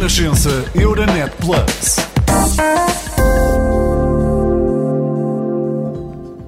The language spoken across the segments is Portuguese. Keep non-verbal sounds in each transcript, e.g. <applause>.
Renascença Euronet Plus.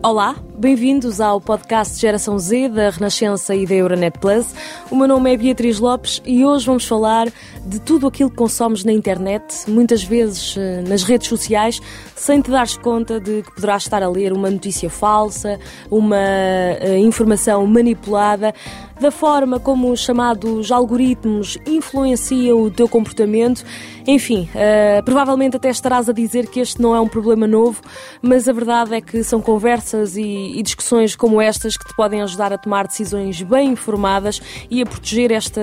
Olá, bem-vindos ao podcast Geração Z da Renascença e da Euronet Plus. O meu nome é Beatriz Lopes e hoje vamos falar de tudo aquilo que consomes na internet, muitas vezes eh, nas redes sociais, sem te dares conta de que poderás estar a ler uma notícia falsa, uma uh, informação manipulada, da forma como os chamados algoritmos influenciam o teu comportamento. Enfim, uh, provavelmente até estarás a dizer que este não é um problema novo, mas a verdade é que são conversas e, e discussões como estas que te podem ajudar a tomar decisões bem informadas e a proteger esta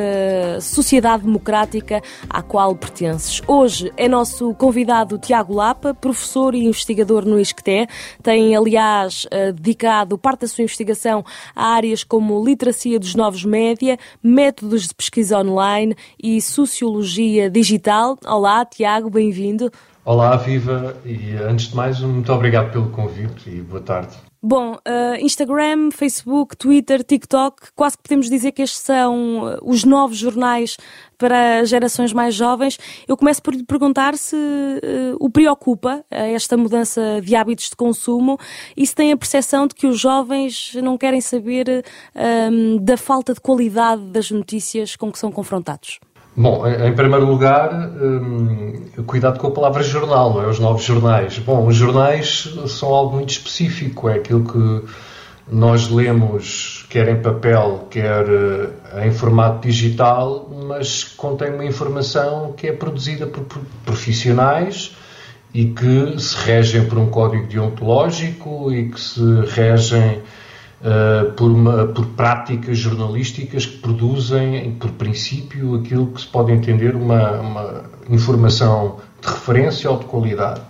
sociedade democrática à qual pertences. Hoje é nosso convidado Tiago Lapa, professor e investigador no ISCTE. Tem, aliás, uh, dedicado parte da sua investigação a áreas como literacia dos novos média, métodos de pesquisa online e sociologia digital. Olá, Tiago, bem-vindo. Olá, viva, e antes de mais, muito obrigado pelo convite e boa tarde. Bom, uh, Instagram, Facebook, Twitter, TikTok, quase que podemos dizer que estes são uh, os novos jornais para gerações mais jovens. Eu começo por lhe perguntar se uh, o preocupa esta mudança de hábitos de consumo e se tem a percepção de que os jovens não querem saber da falta de qualidade das notícias com que são confrontados. Bom, em primeiro lugar, hum, cuidado com a palavra jornal, não é? Os novos jornais. Bom, os jornais são algo muito específico, é aquilo que nós lemos, quer em papel, quer eh, em formato digital, mas contém uma informação que é produzida por profissionais e que se regem por um código deontológico e que se regem uh, por, uma, por práticas jornalísticas que produzem, por princípio, aquilo que se pode entender uma, uma informação de referência ou de qualidade.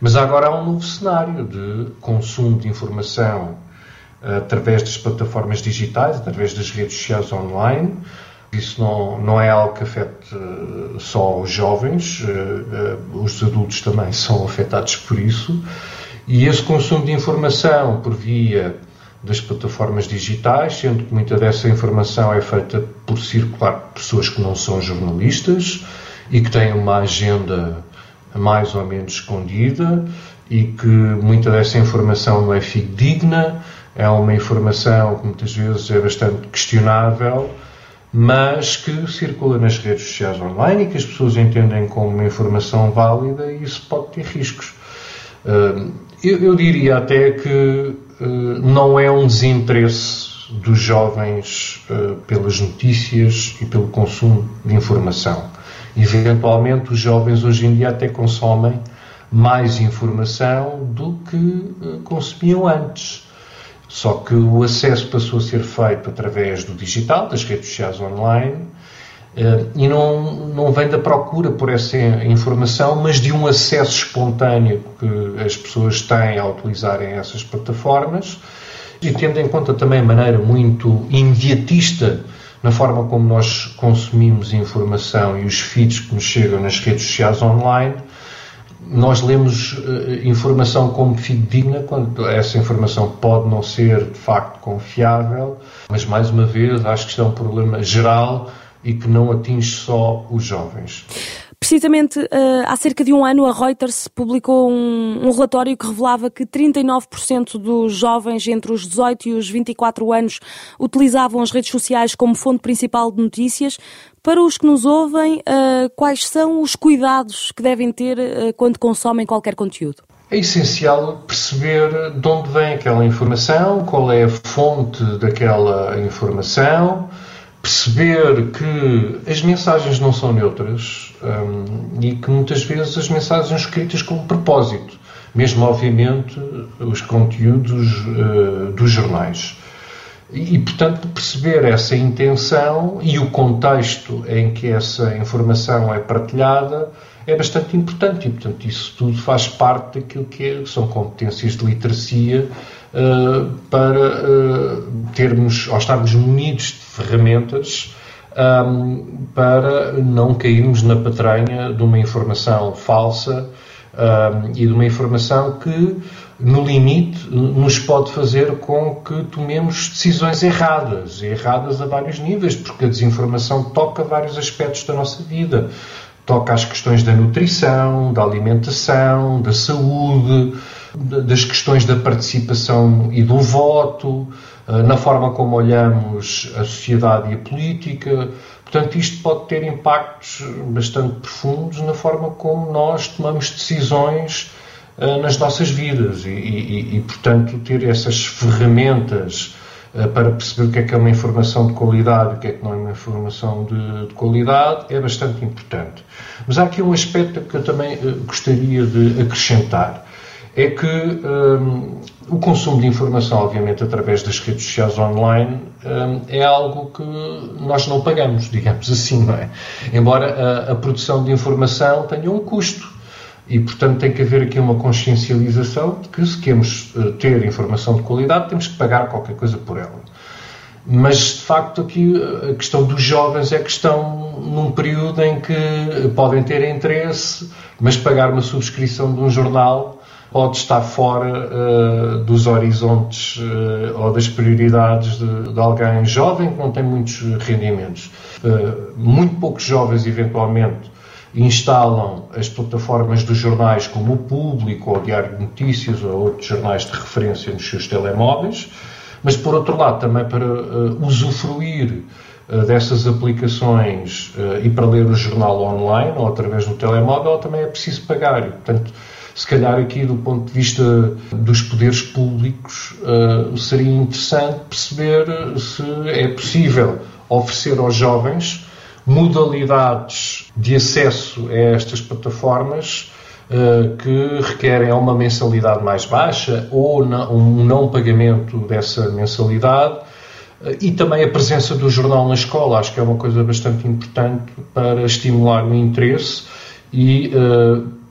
Mas agora há um novo cenário de consumo de informação uh, através das plataformas digitais, através das redes sociais online. Isso não, não é algo que afete uh, só os jovens, os adultos também são afetados por isso. E esse consumo de informação por via das plataformas digitais, sendo que muita dessa informação é feita por circular pessoas que não são jornalistas e que têm uma agenda mais ou menos escondida e que muita dessa informação não é fidedigna, é uma informação que muitas vezes é bastante questionável, mas que circula nas redes sociais online e que as pessoas entendem como uma informação válida e isso pode ter riscos. Hum, eu, eu diria até que não é um desinteresse dos jovens eh, pelas notícias e pelo consumo de informação. Eventualmente, os jovens hoje em dia até consomem mais informação do que eh, consumiam antes. Só que o acesso passou a ser feito através do digital, das redes sociais online, e não, não vem da procura por essa informação, mas de um acesso espontâneo que as pessoas têm ao utilizarem essas plataformas e tendo em conta também a maneira muito imediatista na forma como nós consumimos informação e os feeds que nos chegam nas redes sociais online, nós lemos uh, informação como fidedigna, quando essa informação pode não ser de facto confiável, mas mais uma vez acho que isto é um problema geral e que não atinge só os jovens. Precisamente uh, há cerca de um ano, a Reuters publicou um, um, relatório que revelava que 39% dos jovens entre os 18 e os 24 anos utilizavam as redes sociais como fonte principal de notícias. Para os que nos ouvem, uh, quais são os cuidados que devem ter uh, quando consomem qualquer conteúdo? É essencial perceber de onde vem aquela informação, qual é a fonte daquela informação perceber que as mensagens não são neutras um, e que muitas vezes as mensagens são escritas com propósito, mesmo obviamente os conteúdos uh, dos jornais. E, e, portanto, perceber essa intenção e o contexto em que essa informação é partilhada é bastante importante e, portanto, isso tudo faz parte daquilo que é, são competências de literacia uh, para uh, termos, ou estarmos munidos de ferramentas um, para não cairmos na patranha de uma informação falsa um, e de uma informação que, no limite, nos pode fazer com que tomemos decisões erradas, erradas a vários níveis, porque a desinformação toca vários aspectos da nossa vida. Toca às questões da nutrição, da alimentação, da saúde, das questões da participação e do voto, eh, na forma como olhamos a sociedade e a política. Portanto, isto pode ter impactos bastante profundos na forma como nós tomamos decisões uh, nas nossas vidas e, e, e, portanto, ter essas ferramentas uh, para perceber o que é que é uma informação de qualidade e o que é que não é uma informação de, de qualidade é bastante importante. Mas há aqui um aspecto que eu também gostaria de acrescentar é que um, o consumo de informação, obviamente, através das redes sociais online, um, é algo que nós não pagamos, digamos assim, não é? Embora a, a, produção de informação tenha um custo. E, portanto, tem que haver aqui uma consciencialização de que, se queremos uh, ter informação de qualidade, temos que pagar qualquer coisa por ela. Mas, de facto, aqui a questão dos jovens é que estão num período em que podem ter interesse, mas pagar uma subscrição de um jornal pode estar fora uh, dos horizontes uh, ou das prioridades de, de, alguém jovem que não tem muitos rendimentos. Uh, muito poucos jovens, eventualmente, instalam as plataformas dos jornais como o Público ou o Diário de Notícias ou outros jornais de referência nos seus telemóveis, mas por outro lado também para usufruir dessas aplicações e para ler o jornal online ou através do telemóvel também é preciso pagar. E, portanto, se calhar aqui do ponto de vista dos poderes públicos uh, seria interessante perceber se é possível oferecer aos jovens modalidades de acesso a estas plataformas uh, que requerem uma mensalidade mais baixa ou um não pagamento dessa mensalidade uh, e também a presença do jornal na escola. Acho que é uma coisa bastante importante para estimular o interesse e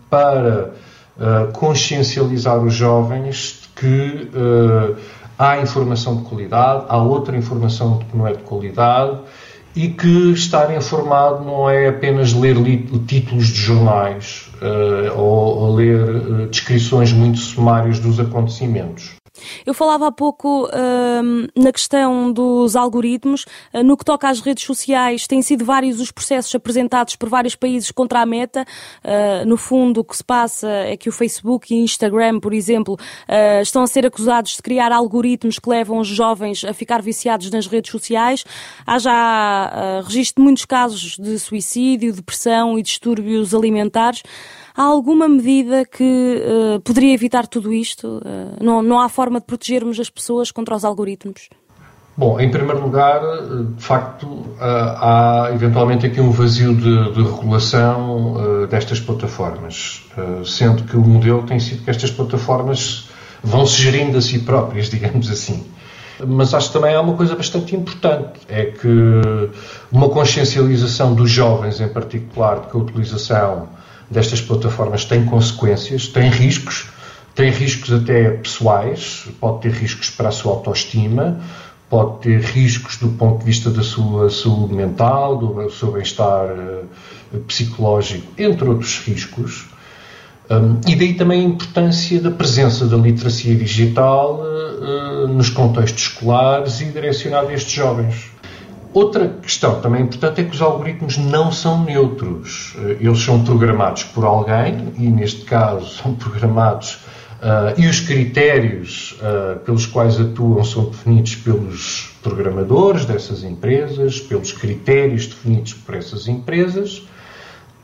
para uh, consciencializar os jovens que uh, há informação de qualidade, há outra informação que não é de qualidade e que estar informado não é apenas ler títulos de jornais uh, ou, ou, ler descrições muito sumárias dos acontecimentos. Eu falava há pouco uh, na questão dos algoritmos. Uh, no que toca às redes sociais, têm sido vários os processos apresentados por vários países contra a meta. Uh, no fundo, o que se passa é que o Facebook e Instagram, por exemplo, ah, estão a ser acusados de criar algoritmos que levam os jovens a ficar viciados nas redes sociais. Há já registro de muitos casos de suicídio, depressão e distúrbios alimentares. Há alguma medida que uh, poderia evitar tudo isto? Uh, não, não há forma de protegermos as pessoas contra os algoritmos? Bom, em primeiro lugar, de facto, há eventualmente aqui um vazio de, de regulação destas plataformas, sendo que o modelo tem sido que estas plataformas vão se gerindo a si próprias, <laughs> digamos assim. Mas acho que também há uma coisa bastante importante, é que uma consciencialização dos jovens, em particular, de que a utilização destas plataformas tem consequências, tem riscos, tem riscos até pessoais, pode ter riscos para a sua autoestima, pode ter riscos do ponto de vista da sua saúde mental, do seu bem-estar uh, psicológico, entre outros riscos. Um, e daí também a importância da presença da literacia digital uh, nos contextos escolares e direcionada a estes jovens. Outra questão também importante é que os algoritmos não são neutros. Eh, eles são programados por alguém e, neste caso, <laughs> são programados uh, e os critérios uh, pelos quais atuam são definidos pelos programadores dessas empresas, pelos critérios definidos por essas empresas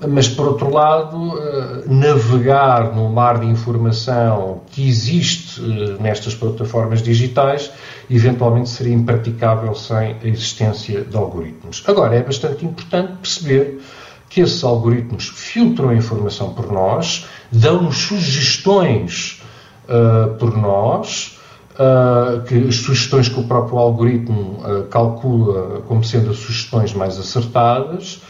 mas por outro lado, navegar no mar de informação que existe nestas plataformas digitais, eventualmente seria impraticável sem a existência de algoritmos. Agora, é bastante importante perceber que esses algoritmos filtram a informação por nós, dão-nos sugestões uh, por nós, uh, que sugestões que o próprio algoritmo uh, calcula como sendo as sugestões mais acertadas,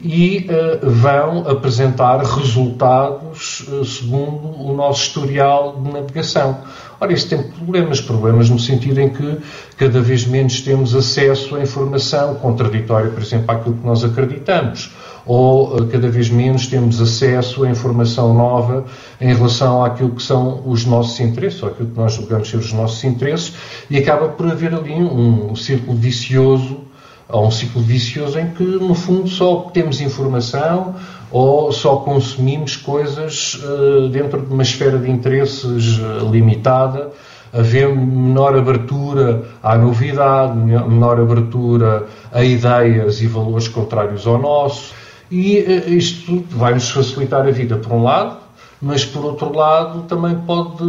e uh, vão apresentar resultados uh, segundo o nosso historial de navegação. Ora, isso tem problemas, problemas no sentido em que cada vez menos temos acesso à informação contraditória, por exemplo, àquilo que nós acreditamos, ou uh, cada vez menos temos acesso à informação nova em relação àquilo que são os nossos interesses, ou aquilo que nós julgamos ser os nossos interesses, e acaba por haver ali um, um círculo vicioso a um ciclo vicioso em que, no fundo, só obtemos informação ou só consumimos coisas uh, dentro de uma esfera de interesses uh, limitada, havendo menor abertura à novidade, menor abertura a ideias e valores contrários ao nosso. E uh, isto vai-nos facilitar a vida, por um lado, mas por outro lado também pode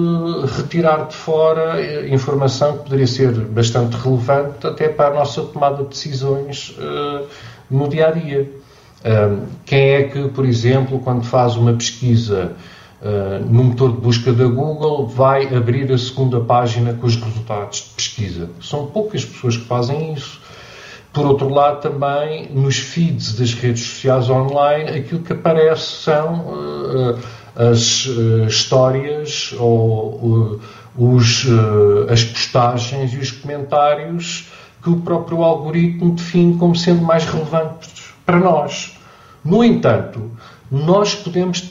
retirar de fora informação que poderia ser bastante relevante até para a nossa tomada de decisões uh, no dia a dia. Uh, quem é que, por exemplo, quando faz uma pesquisa uh, no motor de busca da Google, vai abrir a segunda página com os resultados de pesquisa? São poucas pessoas que fazem isso. Por outro lado, também nos feeds das redes sociais online, aquilo que aparece são as uh, histórias ou uh, os, uh, as postagens e os comentários que o próprio algoritmo define como sendo mais relevantes para nós. No entanto, nós podemos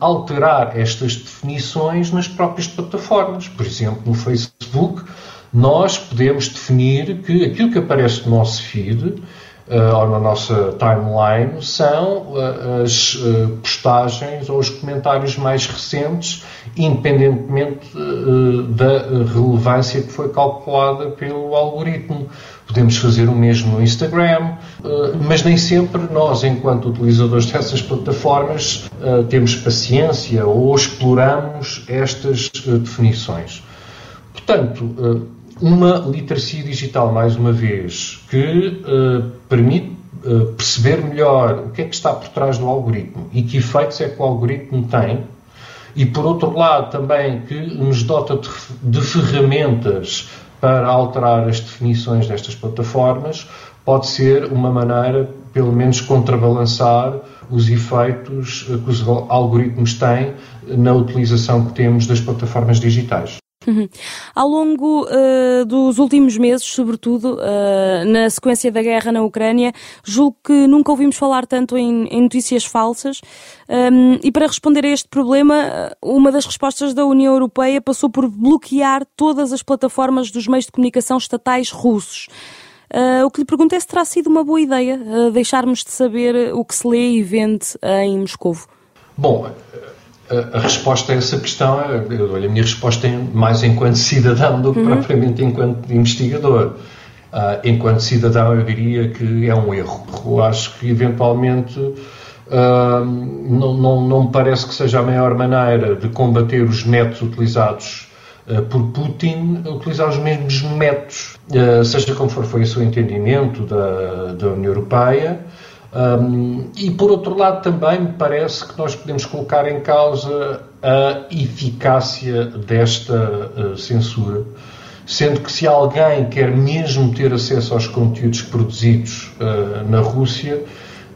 alterar estas definições nas próprias plataformas. Por exemplo, no Facebook, nós podemos definir que aquilo que aparece no nosso feed uh, ou na nossa timeline são uh, as uh, postagens ou os comentários mais recentes, independentemente da relevância que foi calculada pelo algoritmo. Podemos fazer o mesmo no Instagram, mas nem sempre nós, enquanto utilizadores dessas plataformas, temos paciência ou exploramos estas definições. Portanto, uma literacia digital, mais uma vez, que uh, permite uh, perceber melhor o que é que está por trás do algoritmo e que efeitos é que o algoritmo tem, e por outro lado também que nos dota de, de ferramentas para alterar as definições destas plataformas, pode ser uma maneira, pelo menos, contrabalançar os efeitos eh, que os algoritmos têm na utilização que temos das plataformas digitais. Uhum. Ao longo uh, dos últimos meses, sobretudo uh, na sequência da guerra na Ucrânia, julgo que nunca ouvimos falar tanto em, em notícias falsas. Um, e para responder a este problema, uma das respostas da União Europeia passou por bloquear todas as plataformas dos meios de comunicação estatais russos. Uh, o que lhe pergunto é se terá sido uma boa ideia deixarmos de saber o que se lê e vende em Moscovo. Bom, a, resposta a essa questão, é, olha, a minha resposta é mais enquanto cidadão do que uhum. propriamente enquanto investigador. Uh, enquanto cidadão, eu diria que é um erro. Eu acho que, eventualmente, uh, não, não, não me parece que seja a maior maneira de combater os métodos utilizados uh, por Putin, utilizar os mesmos métodos, seja como for, foi o seu entendimento da, da União Europeia. Um, e por outro lado, também me parece que nós podemos colocar em causa a eficácia desta uh, censura, sendo que se alguém quer mesmo ter acesso aos conteúdos produzidos uh, na Rússia,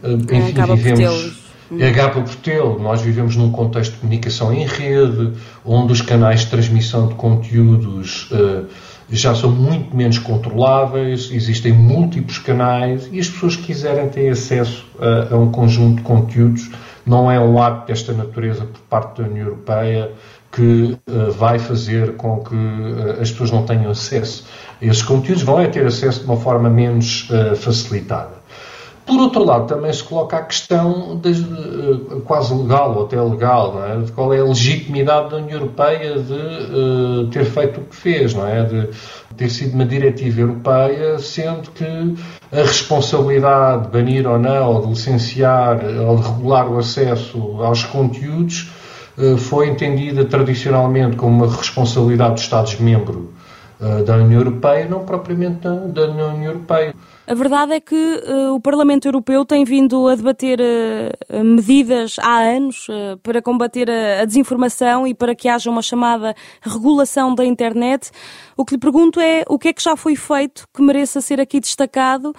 uh, enfim, vivemos. Acaba por tê-lo. Nós vivemos num contexto de comunicação em rede, onde os canais de transmissão de conteúdos já são muito menos controláveis, existem múltiplos canais e as pessoas que quiserem ter acesso a, a, um conjunto de conteúdos não é um ato desta natureza por parte da União Europeia que uh, vai fazer com que uh, as pessoas não tenham acesso esses conteúdos, vão é ter acesso de uma forma menos uh, facilitada. Por outro lado, também se coloca a questão de, uh, quase legal ou até legal, é? de qual é a legitimidade da União Europeia de uh, ter feito o que fez, não é? de ter sido uma diretiva europeia, sendo que a responsabilidade de banir ou não, ou de licenciar ou de regular o acesso aos conteúdos uh, foi entendida tradicionalmente como uma responsabilidade dos Estados-membros da União Europeia, não propriamente da, da União Europeia. A verdade é que uh, o Parlamento Europeu tem vindo a debater uh, medidas há anos uh, para combater a, a, desinformação e para que haja uma chamada regulação da internet. O que lhe pergunto é o que é que já foi feito que mereça ser aqui destacado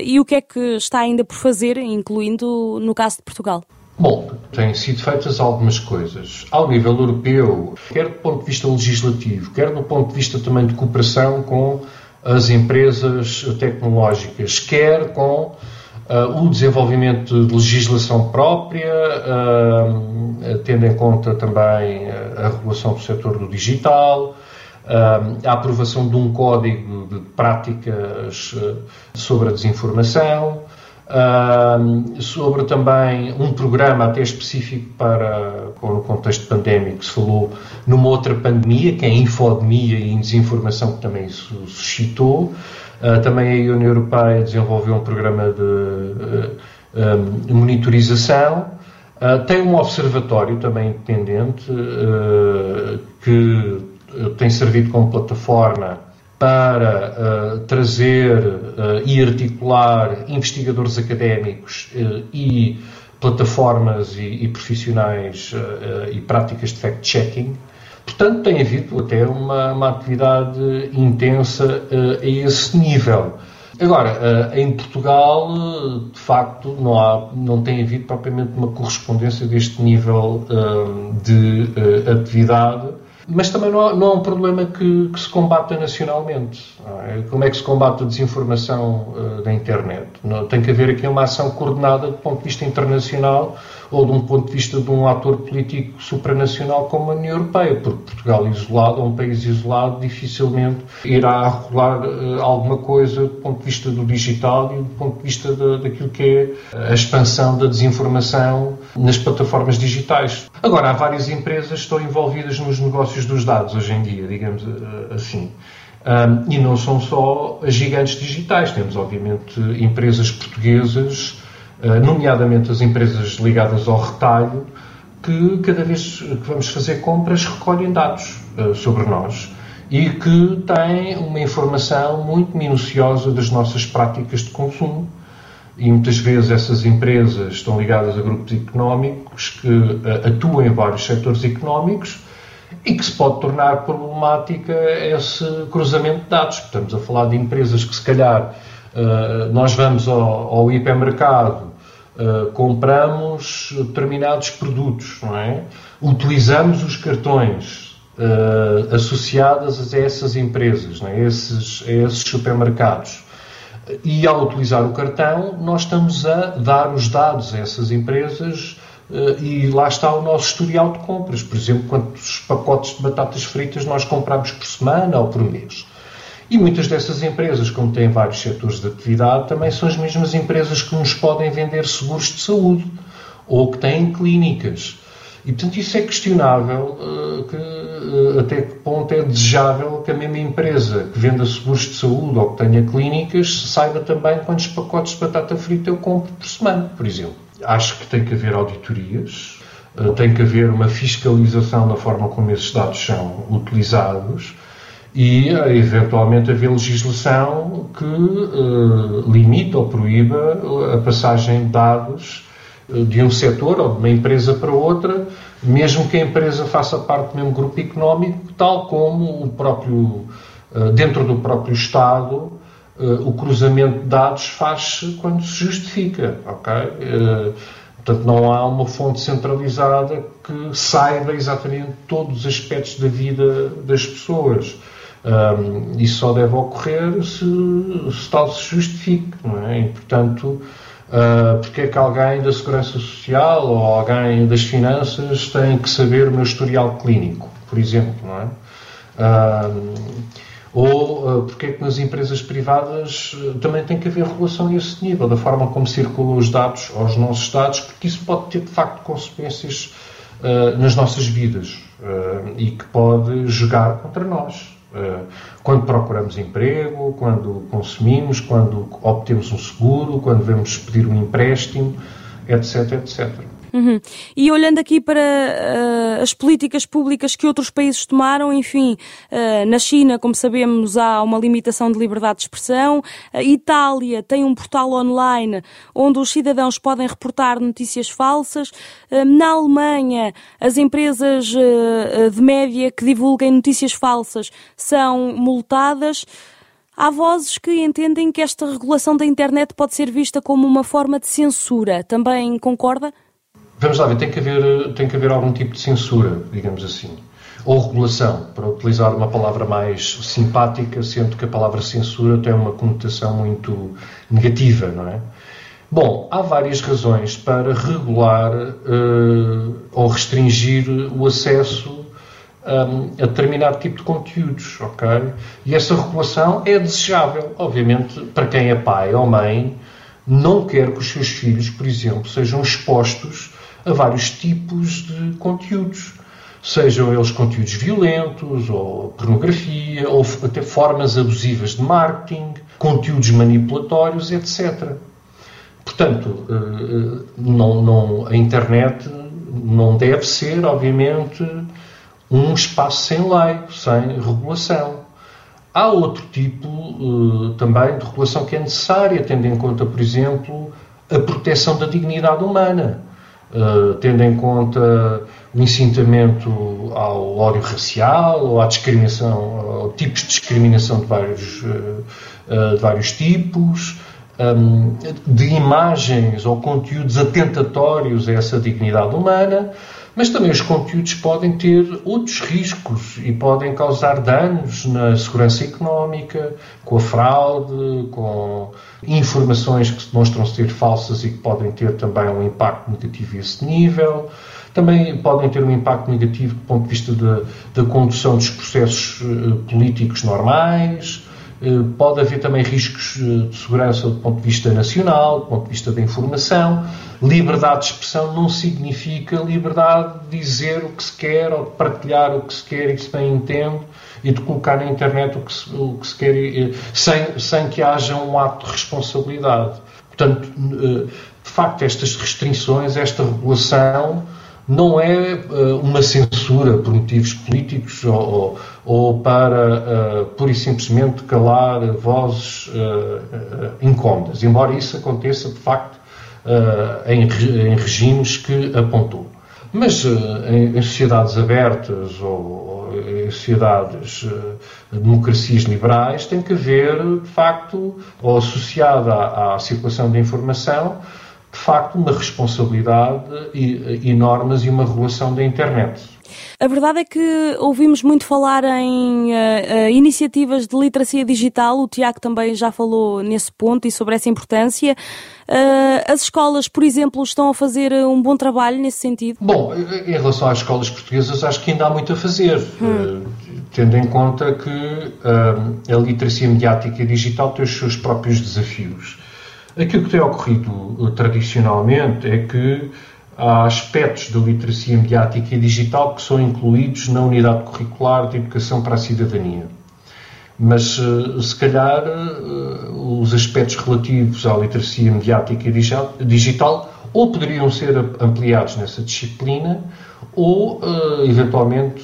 e o que é que está ainda por fazer, incluindo no caso de Portugal. Bom, têm sido feitas algumas coisas ao nível europeu, quer do ponto de vista legislativo, quer do ponto de vista também de cooperação com as empresas tecnológicas, quer com uh, o desenvolvimento de legislação própria, uh, tendo em conta também a regulação do setor do digital, a aprovação de um código de práticas sobre a desinformação, sobre também um programa até específico para, no contexto pandémico, se falou numa outra pandemia, que é a infodemia e desinformação, que também isso suscitou. Uh, também a União Europeia desenvolveu um programa de uh, um, monitorização. Uh, tem um observatório também independente que tem servido como plataforma para uh, trazer uh, e articular investigadores académicos uh, e plataformas e, e profissionais e práticas de fact-checking. Portanto, tem havido até uma, uma atividade intensa a esse nível. Agora, em Portugal, de facto, não, há, não tem havido propriamente uma correspondência deste nível de atividade mas também não, não é um problema que, que se combata nacionalmente. É? Como é que se combate a desinformação uh, da internet? Não, tem que haver aqui uma ação coordenada do ponto de vista internacional ou de um ponto de vista de um ator político supranacional como a União Europeia, porque Portugal isolado, ou um país isolado, dificilmente irá regular uh, alguma coisa do ponto de vista do digital e do ponto de vista de, daquilo que é a expansão da desinformação nas plataformas digitais. Agora, há várias empresas que estão envolvidas nos negócios dos dados hoje em dia, digamos uh, assim. Um, e não são só gigantes digitais, temos obviamente empresas portuguesas eh, nomeadamente as empresas ligadas ao retalho, que cada vez que vamos fazer compras recolhem dados eh, sobre nós e que têm uma informação muito minuciosa das nossas práticas de consumo. E muitas vezes essas empresas estão ligadas a grupos económicos que uh, atuam em vários setores económicos e que se pode tornar problemática esse cruzamento de dados. Estamos a falar de empresas que, se calhar, uh, nós vamos ao, ao hipermercado Uh, compramos determinados produtos, não é? Utilizamos os cartões uh, associados a essas empresas, não é? esses, a esses supermercados. E ao utilizar o cartão, nós estamos a dar os dados a essas empresas uh, e lá está o nosso historial de compras. Por exemplo, quantos pacotes de batatas fritas nós compramos por semana ou por mês. E muitas dessas empresas, como têm vários setores de atividade, também são as mesmas empresas que nos podem vender seguros de saúde ou que têm clínicas. E, portanto, isso é questionável, uh, que, uh, até que ponto é desejável que a mesma empresa que venda seguros de saúde ou que tenha clínicas saiba também quantos pacotes de batata frita eu compro por semana, por exemplo. Acho que tem que haver auditorias, uh, tem que haver uma fiscalização da forma como esses dados são utilizados e eventualmente haver legislação que uh, limita ou proíba a passagem de dados eh, de um setor ou de uma empresa para outra, mesmo que a empresa faça parte do mesmo grupo económico, tal como o próprio, uh, dentro do próprio Estado, uh, o cruzamento de dados faz quando se justifica, ok? Portanto, não há uma fonte centralizada que saiba exatamente todos os aspectos da vida das pessoas. Um, isso só deve ocorrer se, se tal se justifique, não é? E, portanto, uh, porque é que alguém da Segurança Social ou alguém das Finanças tem que saber o meu historial clínico, por exemplo, não é? Um, ou uh, porque é que nas empresas privadas uh, também tem que haver regulação a esse nível, da forma como circulam os dados, aos nossos dados, porque isso pode ter de facto consequências uh, nas nossas vidas e que pode jogar contra nós. Eh, quando procuramos emprego, quando consumimos, quando obtemos um seguro, quando vamos pedir um empréstimo, etc, etc. Uhum. E olhando aqui para uh, as políticas públicas que outros países tomaram, enfim, uh, na China, como sabemos, há uma limitação de liberdade de expressão. A Itália tem um portal online onde os cidadãos podem reportar notícias falsas. Uh, na Alemanha, as empresas de média que divulguem notícias falsas são multadas. Há vozes que entendem que esta regulação da internet pode ser vista como uma forma de censura. Também concorda? Vamos lá ver, tem que haver, tem que haver algum tipo de censura, digamos assim. Ou regulação, para utilizar uma palavra mais simpática, sendo que a palavra censura tem uma conotação muito negativa, não é? Bom, há várias razões para regular uh, ou restringir o acesso um, a determinado tipo de conteúdos, ok? E essa regulação é desejável, obviamente, para quem é pai ou mãe, não quer que os seus filhos, por exemplo, sejam expostos a vários tipos de conteúdos. Sejam eles conteúdos violentos, ou pornografia, ou até formas abusivas de marketing, conteúdos manipulatórios, etc. Portanto, eh, eh, não, não, a internet não deve ser, obviamente, um espaço sem lei, sem regulação. Há outro tipo uh, também de regulação que é necessária, tendo em conta, por exemplo, a proteção da dignidade humana, uh, tendo em conta o incitamento ao ódio racial ou à discriminação, tipos de discriminação de vários, uh, de vários tipos, um, de imagens ou conteúdos atentatórios a essa dignidade humana, mas também os conteúdos podem ter outros riscos e podem causar danos na segurança económica, com a fraude, com informações que se demonstram ser falsas e que podem ter também um impacto negativo a esse nível. Também podem ter um impacto negativo do ponto de vista da, da condução dos processos uh, políticos normais, eh, pode haver também riscos eh, de segurança do ponto de vista nacional, do ponto de vista da informação. Liberdade de expressão não significa liberdade de dizer o que se quer ou de partilhar o que se quer e que se bem entende e de colocar na internet o que se, o que se quer eh, sem, sem que haja um ato de responsabilidade. Portanto, de facto, estas restrições, esta regulação não é uh, uma censura por motivos políticos ou, ou, para uh, pura e simplesmente calar vozes uh, incómodas, embora isso aconteça de facto em, em, regimes que apontou. Mas em, sociedades abertas ou, em sociedades, democracias liberais, tem que haver, de facto, ou associada à, circulação da informação, de facto, uma responsabilidade e, e normas e uma regulação da internet. A verdade é que ouvimos muito falar em uh, uh, iniciativas de literacia digital, o Tiago também já falou nesse ponto e sobre essa importância. Uh, as escolas, por exemplo, estão a fazer um bom trabalho nesse sentido? Bom, em relação às escolas portuguesas, acho que ainda há muito a fazer, hum. tendo em conta que a literacia mediática e digital tem os seus próprios desafios. Aquilo que tem ocorrido eh, tradicionalmente é que há aspectos da literacia mediática e digital que são incluídos na unidade curricular de educação para a cidadania. Mas, eh, se calhar, eh, os aspectos relativos à literacia mediática e digital ou poderiam ser ampliados nessa disciplina ou, eventualmente,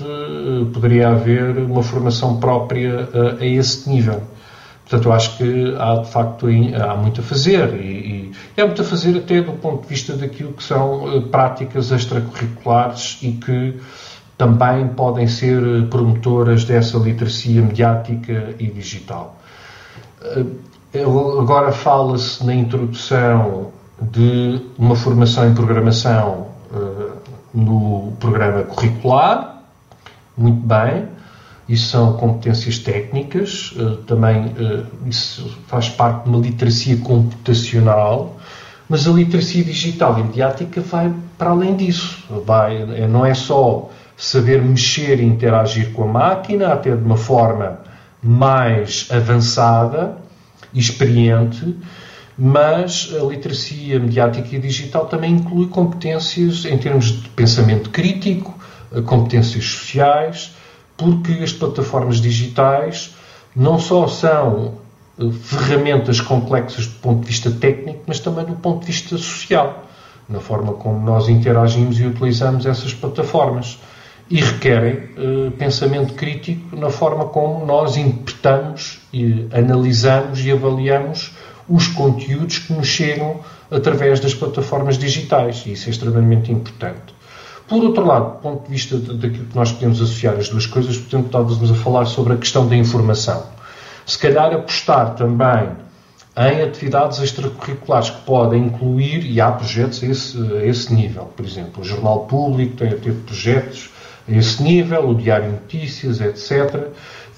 poderia haver uma formação própria a esse nível. Portanto, eu acho que há de facto há muito a fazer e, e é muito a fazer até do ponto de vista daquilo que são uh, práticas extracurriculares e que também podem ser eh, promotoras dessa literacia mediática e digital. Uh, agora fala-se na introdução de uma formação em programação no programa curricular, muito bem isso são competências técnicas, eh, também eh, isso faz parte de uma literacia computacional, mas a literacia digital e mediática vai para além disso. Vai, é, não é só saber mexer e interagir com a máquina, até de uma forma mais avançada e experiente, mas a literacia mediática e digital também inclui competências em termos de pensamento crítico, eh, competências sociais, porque as plataformas digitais não só são eh, ferramentas complexas do ponto de vista técnico, mas também do ponto de vista social, na forma como nós interagimos e utilizamos essas plataformas. E requerem uh, pensamento crítico na forma como nós interpretamos, e analisamos e avaliamos os conteúdos que nos chegam através das plataformas digitais. E isso é extremamente importante. Por outro lado, do ponto de vista daquilo que nós podemos associar as duas coisas, portanto, estávamos a falar sobre a questão da informação. Se calhar apostar também em atividades extracurriculares que podem incluir, e há projetos a esse, a esse nível, por exemplo, o Jornal Público tem a ter projetos a esse nível, o Diário Notícias, etc.,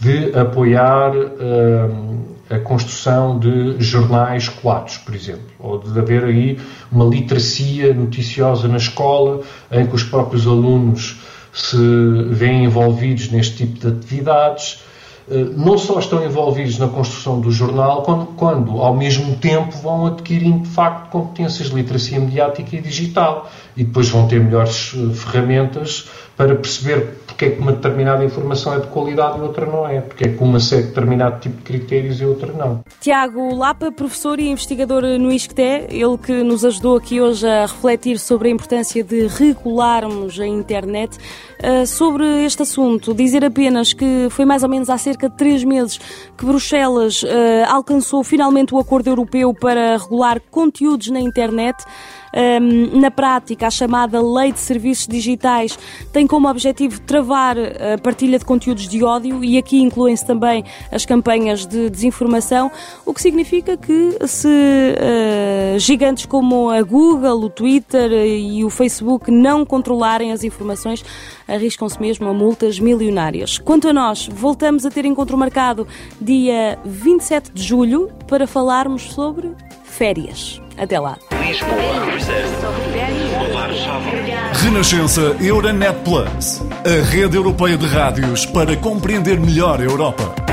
de apoiar hum, a construção de jornais colados, por exemplo, ou de haver aí uma literacia noticiosa na escola em que os próprios alunos se veem envolvidos neste tipo de atividades. Eh, não só estão envolvidos na construção do jornal, quando, quando, ao mesmo tempo vão adquirindo de facto competências de literacia mediática e digital e depois vão ter melhores eh, ferramentas para perceber porque é que uma determinada informação é de qualidade e outra não é, porque é que uma segue determinado tipo de critérios e outra não. Tiago Lapa, professor e investigador no ISCTE, ele que nos ajudou aqui hoje a refletir sobre a importância de regularmos a internet. Uh, sobre este assunto, dizer apenas que foi mais ou menos há cerca de três meses que Bruxelas uh, alcançou finalmente o acordo europeu para regular conteúdos na internet. Um, na prática, a chamada Lei de Serviços Digitais tem como objetivo travar a partilha de conteúdos de ódio e aqui incluem-se também as campanhas de desinformação, o que significa que se uh, gigantes como a Google, o Twitter e o Facebook não controlarem as informações, arriscam-se mesmo a multas milionárias. Quanto a nós, voltamos a ter encontro marcado dia 27 de julho para falarmos sobre férias. Até lá. Renascença Euronet Plus, a rede europeia de rádios para compreender melhor a Europa.